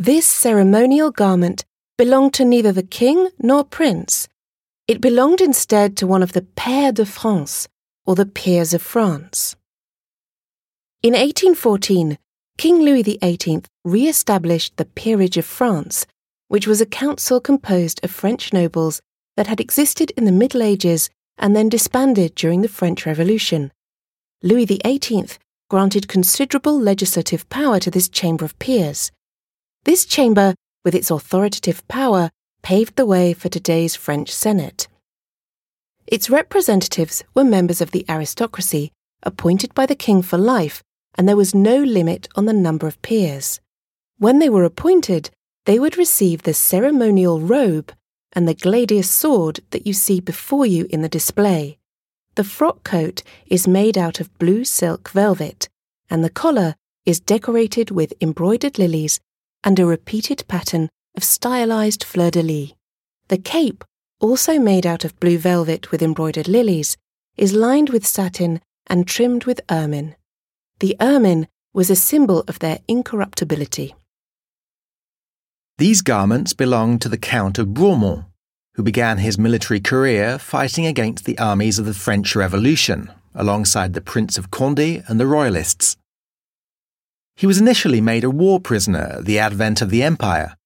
This ceremonial garment belonged to neither the king nor prince. It belonged instead to one of the Pairs de France, or the peers of France. In 1814, King Louis XVIII re established the Peerage of France, which was a council composed of French nobles that had existed in the Middle Ages and then disbanded during the French Revolution. Louis XVIII granted considerable legislative power to this Chamber of Peers. This chamber, with its authoritative power, paved the way for today's French Senate. Its representatives were members of the aristocracy, appointed by the king for life, and there was no limit on the number of peers. When they were appointed, they would receive the ceremonial robe and the gladius sword that you see before you in the display. The frock coat is made out of blue silk velvet, and the collar is decorated with embroidered lilies and a repeated pattern of stylized fleur de lis. The cape, also made out of blue velvet with embroidered lilies, is lined with satin and trimmed with ermine. The ermine was a symbol of their incorruptibility. These garments belonged to the Count of Bourmont, who began his military career fighting against the armies of the French Revolution, alongside the Prince of Condé and the Royalists. He was initially made a war prisoner at the advent of the Empire,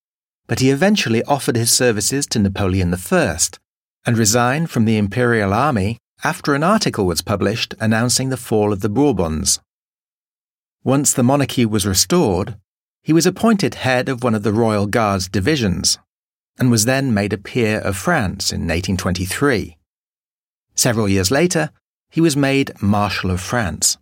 but he eventually offered his services to Napoleon I and resigned from the Imperial Army after an article was published announcing the fall of the Bourbons. Once the monarchy was restored, he was appointed head of one of the Royal Guard's divisions and was then made a peer of France in 1823. Several years later, he was made Marshal of France.